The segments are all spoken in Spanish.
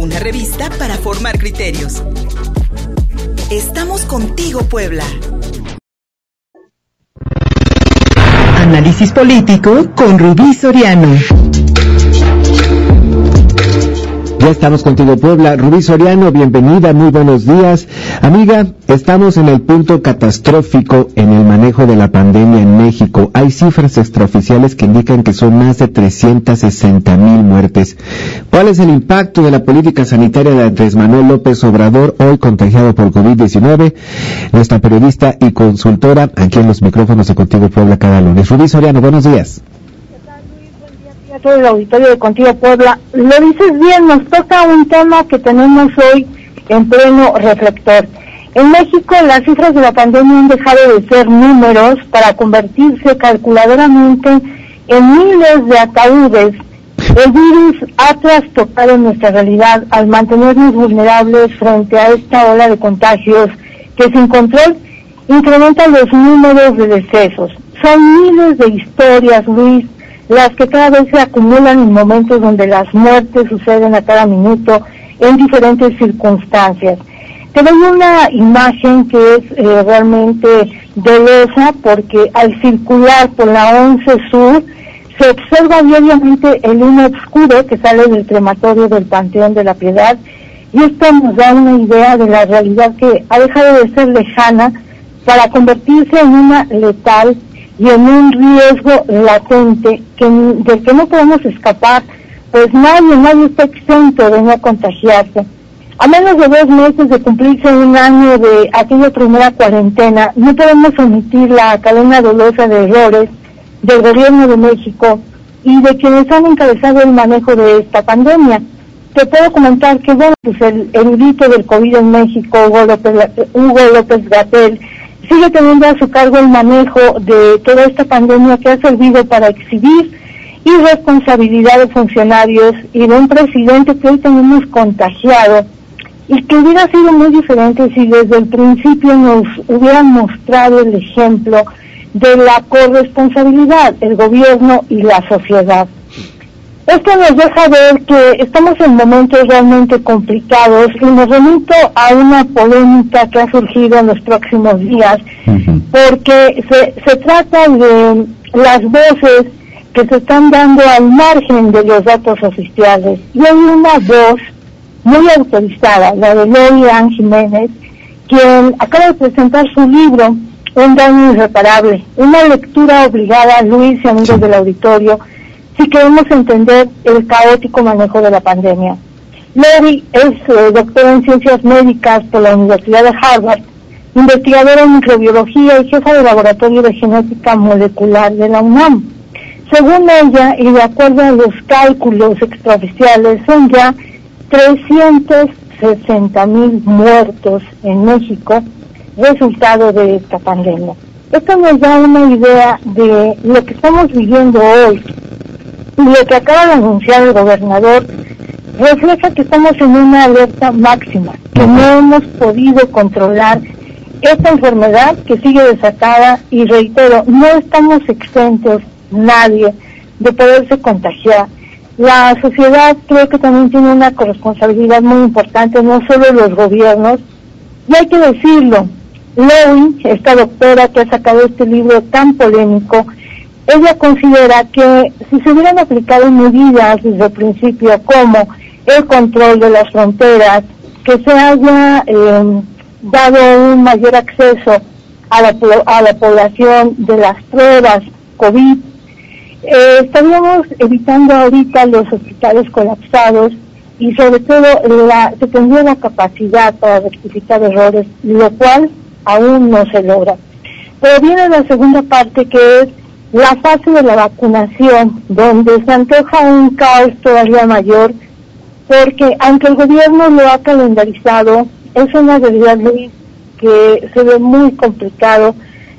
una revista para formar criterios. Estamos contigo, Puebla. Análisis político con Rubí Soriano. Ya estamos contigo, Puebla. Rubí Soriano, bienvenida, muy buenos días. Amiga, estamos en el punto catastrófico en el manejo de la pandemia en México. Hay cifras extraoficiales que indican que son más de 360 mil muertes. ¿Cuál es el impacto de la política sanitaria de Andrés Manuel López Obrador, hoy contagiado por COVID-19? Nuestra periodista y consultora aquí en los micrófonos de Contigo Puebla cada lunes. Rubí Soriano, buenos días todo el auditorio de Contigo Puebla. Lo dices bien, nos toca un tema que tenemos hoy en pleno reflector. En México las cifras de la pandemia han dejado de ser números para convertirse calculadoramente en miles de ataúdes. El virus ha trastocado nuestra realidad al mantenernos vulnerables frente a esta ola de contagios que sin control incrementa los números de decesos. Son miles de historias, Luis, las que cada vez se acumulan en momentos donde las muertes suceden a cada minuto en diferentes circunstancias. Te doy una imagen que es eh, realmente dolosa porque al circular por la 11 Sur se observa diariamente el humo oscuro que sale del crematorio del Panteón de la Piedad y esto nos da una idea de la realidad que ha dejado de ser lejana para convertirse en una letal y en un riesgo latente que, del que no podemos escapar, pues nadie, nadie está exento de no contagiarse. A menos de dos meses de cumplirse un año de aquella primera cuarentena, no podemos omitir la cadena dolosa de errores del gobierno de México y de quienes han encabezado el manejo de esta pandemia. Te puedo comentar que, bueno, pues el erudito del COVID en México, Hugo López, Hugo López Gatel, sigue teniendo a su cargo el manejo de toda esta pandemia que ha servido para exhibir irresponsabilidad de funcionarios y de un presidente que hoy tenemos contagiado y que hubiera sido muy diferente si desde el principio nos hubieran mostrado el ejemplo de la corresponsabilidad, el gobierno y la sociedad. Esto nos deja ver que estamos en momentos realmente complicados y nos remito a una polémica que ha surgido en los próximos días, porque se, se trata de las voces que se están dando al margen de los datos oficiales. Y hay una voz muy autorizada, la de Lorian Jiménez, quien acaba de presentar su libro, Un daño irreparable, una lectura obligada, Luis y amigos del auditorio, si queremos entender el caótico manejo de la pandemia. Lori es eh, doctora en ciencias médicas por la Universidad de Harvard, investigadora en microbiología y jefa de laboratorio de genética molecular de la UNAM. Según ella, y de acuerdo a los cálculos extraoficiales, son ya 360 mil muertos en México resultado de esta pandemia. Esto nos da una idea de lo que estamos viviendo hoy lo que acaba de anunciar el gobernador refleja que estamos en una alerta máxima, que no hemos podido controlar esta enfermedad que sigue desatada y reitero, no estamos exentos nadie de poderse contagiar. La sociedad creo que también tiene una corresponsabilidad muy importante, no solo los gobiernos, y hay que decirlo, Lowy, esta doctora que ha sacado este libro tan polémico, ella considera que si se hubieran aplicado medidas desde el principio como el control de las fronteras, que se haya eh, dado un mayor acceso a la, a la población de las pruebas COVID, eh, estaríamos evitando ahorita los hospitales colapsados y sobre todo la, se tendría la capacidad para rectificar errores, lo cual aún no se logra. Pero viene la segunda parte que es la fase de la vacunación, donde se antoja un caos todavía mayor, porque aunque el gobierno lo ha calendarizado, es una realidad que se ve muy complicado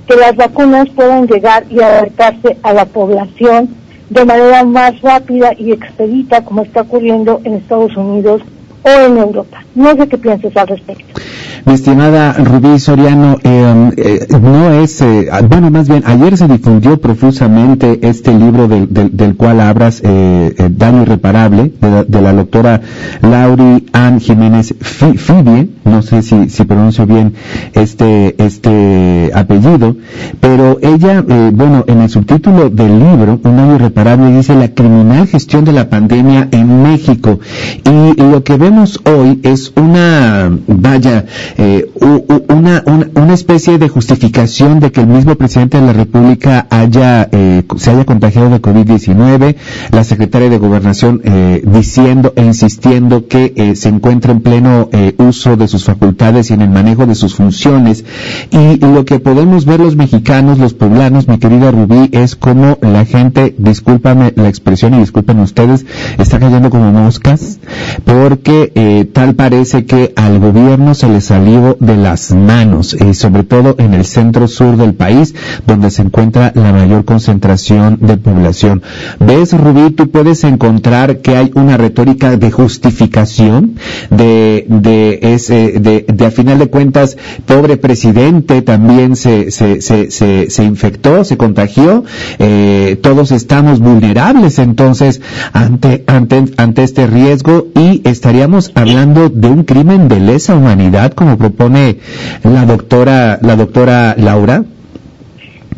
que las vacunas puedan llegar y adaptarse a la población de manera más rápida y expedita, como está ocurriendo en Estados Unidos o en Europa. No sé qué piensas al respecto. Mi estimada Rubí Soriano, eh, eh, no es, eh, bueno, más bien, ayer se difundió profusamente este libro del, del, cual hablas, Daño Irreparable, de la, doctora Lauri Ann Jiménez Fibie, no sé si, si pronuncio bien este, este apellido, pero ella, bueno, en el subtítulo del libro, Un Daño Irreparable, dice la criminal gestión de la pandemia en México. Y lo que vemos hoy es una, vaya, eh, una, una, especie de justificación de que el mismo presidente de la República haya, eh, se haya contagiado de COVID-19, la secretaria de Gobernación eh, diciendo e insistiendo que se encuentra en pleno uso de sus facultades y en el manejo de sus funciones. Y lo que podemos ver los mexicanos, los poblanos, mi querida Rubí, es como la gente, discúlpame la expresión y disculpen ustedes, está cayendo como moscas, porque tal parece que al gobierno se le salió de las manos, y sobre todo en el centro sur del país, donde se encuentra la mayor concentración de población. ¿Ves, Rubí, tú puedes encontrar que hay una retórica de justificación de, de ese, de, de a final de cuentas, pobre presidente también se, se, se, se, se infectó, se contagió, eh, todos estamos vulnerables entonces ante, ante, ante este riesgo y estaríamos hablando de un crimen de lesa humanidad como propone la doctora, la doctora Laura?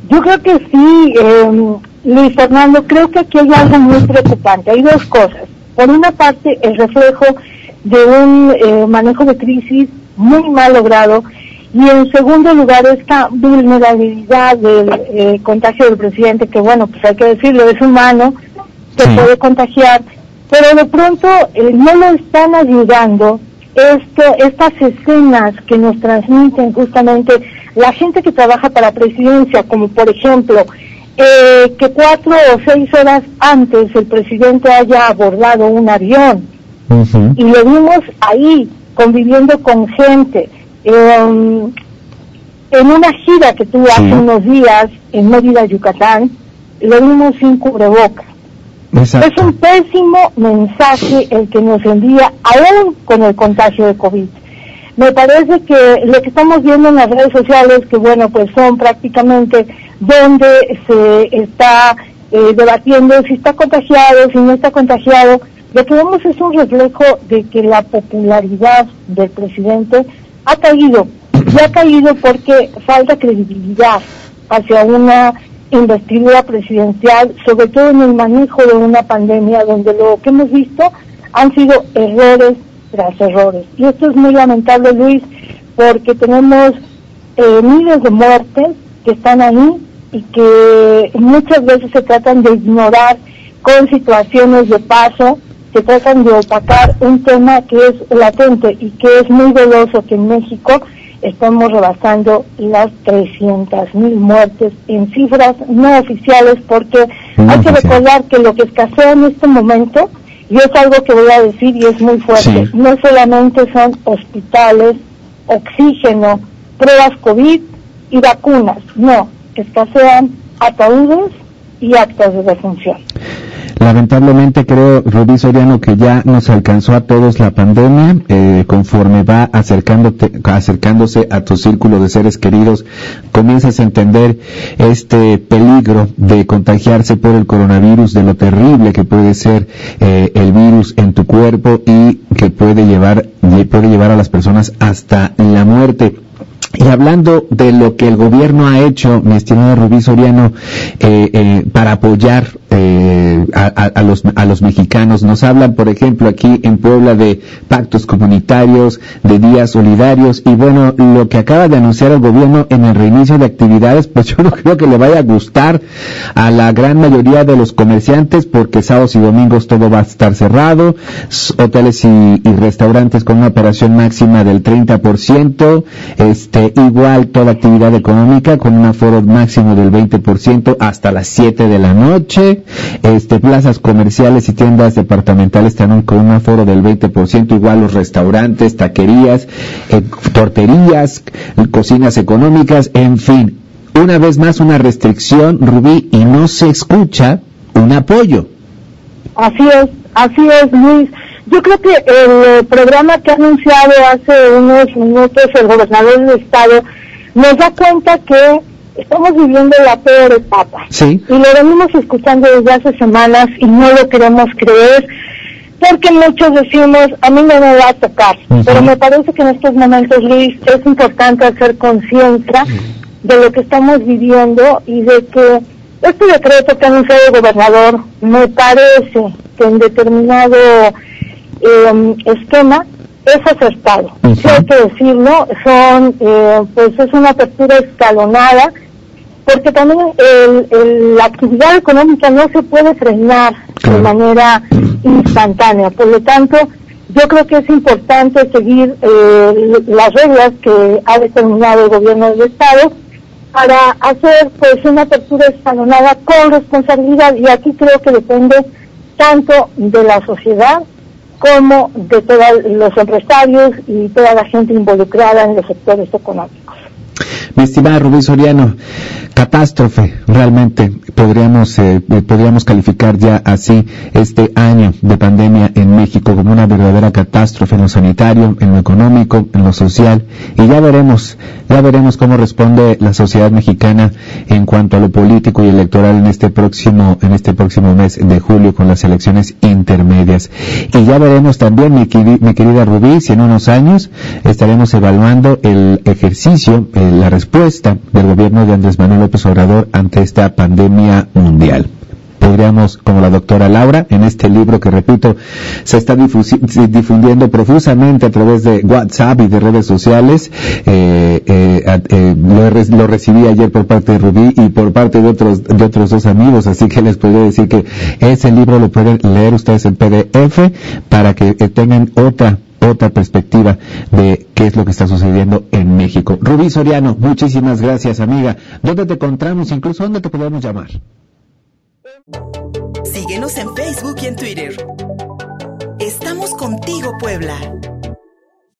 Yo creo que sí, eh, Luis Fernando, creo que aquí hay algo muy preocupante. Hay dos cosas. Por una parte, el reflejo de un eh, manejo de crisis muy mal logrado y en segundo lugar esta vulnerabilidad del eh, contagio del presidente, que bueno, pues hay que decirlo, es humano, que puede contagiar, pero de pronto eh, no lo están ayudando esto, estas escenas que nos transmiten justamente la gente que trabaja para presidencia, como por ejemplo, eh, que cuatro o seis horas antes el presidente haya abordado un avión y lo vimos ahí conviviendo con gente. Em, en una gira que tuvo hace unos días en Mérida, Yucatán, lo vimos sin cubrebocas. Es un pésimo mensaje el que nos envía aún con el contagio de COVID. Me parece que lo que estamos viendo en las redes sociales, que bueno, pues son prácticamente donde se está eh, debatiendo si está contagiado, si no está contagiado, lo que vemos es un reflejo de que la popularidad del presidente ha caído, y ha caído porque falta credibilidad hacia una investidura presidencial, sobre todo en el manejo de una pandemia donde lo que hemos visto han sido errores tras errores. Y esto es muy lamentable, Luis, porque tenemos eh, miles de muertes que están ahí y que muchas veces se tratan de ignorar con situaciones de paso, se tratan de opacar un tema que es latente y que es muy veloso que en México estamos rebasando las 300 mil muertes en cifras no oficiales porque hay que recordar que lo que escasea en este momento, y es algo que voy a decir y es muy fuerte, no solamente son hospitales, oxígeno, pruebas COVID y vacunas, no, escasean ataúdes y actas de defunción. Lamentablemente creo, Rubí Soriano, que ya nos alcanzó a todos la pandemia, eh, conforme va acercándose a tu círculo de seres queridos, comienzas a entender este peligro de contagiarse por el coronavirus, de lo terrible que puede ser eh, el virus en tu cuerpo y que puede llevar, puede llevar a las personas hasta la muerte. Y hablando de lo que el gobierno ha hecho, mi estimado Rubí Soriano, eh, eh, para apoyar eh, a, los, a los mexicanos, nos hablan, por ejemplo, aquí en Puebla de pactos comunitarios, de días solidarios, y bueno, lo que acaba de anunciar el gobierno en el reinicio de actividades, pues yo no creo que le vaya a gustar a la gran mayoría de los comerciantes, porque sábados y domingos todo va a estar cerrado, hoteles y, y restaurantes con una operación máxima del 30%, este, igual toda actividad económica con un aforo máximo del 20% hasta las 7 de la noche. Este, plazas comerciales y tiendas departamentales también con un aforo del 20%, igual los restaurantes, taquerías, eh, torterías, cocinas económicas, en fin. Una vez más una restricción, Rubí, y no se escucha un apoyo. Así es, así es, Luis. Yo creo que el programa que ha anunciado hace unos minutos el gobernador del estado nos da cuenta que estamos viviendo la peor etapa. Sí. Y lo venimos escuchando desde hace semanas y no lo queremos creer porque muchos decimos, a mí no me va a tocar. Pero me parece que en estos momentos, Luis, es importante hacer conciencia de lo que estamos viviendo y de que este decreto que ha anunciado el gobernador me parece que en determinado eh, esquema es acertado. Si hay que decirlo, son, eh, pues es una apertura escalonada, porque también el, la actividad económica no se puede frenar de manera instantánea. Por lo tanto, yo creo que es importante seguir eh, las reglas que ha determinado el gobierno del Estado para hacer pues una apertura escalonada con responsabilidad y aquí creo que depende tanto de la sociedad como de todos los empresarios y toda la gente involucrada en los sectores económicos. Mi estimada Rubí Soriano, catástrofe, realmente podríamos, eh, podríamos calificar ya así este año de pandemia en México como una verdadera catástrofe en lo sanitario, en lo económico, en lo social, y ya veremos, ya veremos cómo responde la sociedad mexicana en cuanto a lo político y electoral en este próximo, en este próximo mes de julio con las elecciones intermedias. Y ya veremos también, mi, mi querida Rubí, si en unos años estaremos evaluando el ejercicio, eh, la respuesta del gobierno de Andrés Manuel López Obrador ante esta pandemia mundial podríamos, como la doctora Laura, en este libro que repito, se está difundiendo profusamente a través de WhatsApp y de redes sociales. Eh, eh, eh, lo, recibí ayer por parte de Rubí y por parte de otros, de otros dos amigos, así que les podría decir que ese libro lo pueden leer ustedes en PDF para que tengan otra otra perspectiva de qué es lo que está sucediendo en México. Rubí Soriano, muchísimas gracias, amiga. ¿Dónde te encontramos? Incluso, ¿dónde te podemos llamar? Síguenos en Facebook y en Twitter. Estamos contigo, Puebla.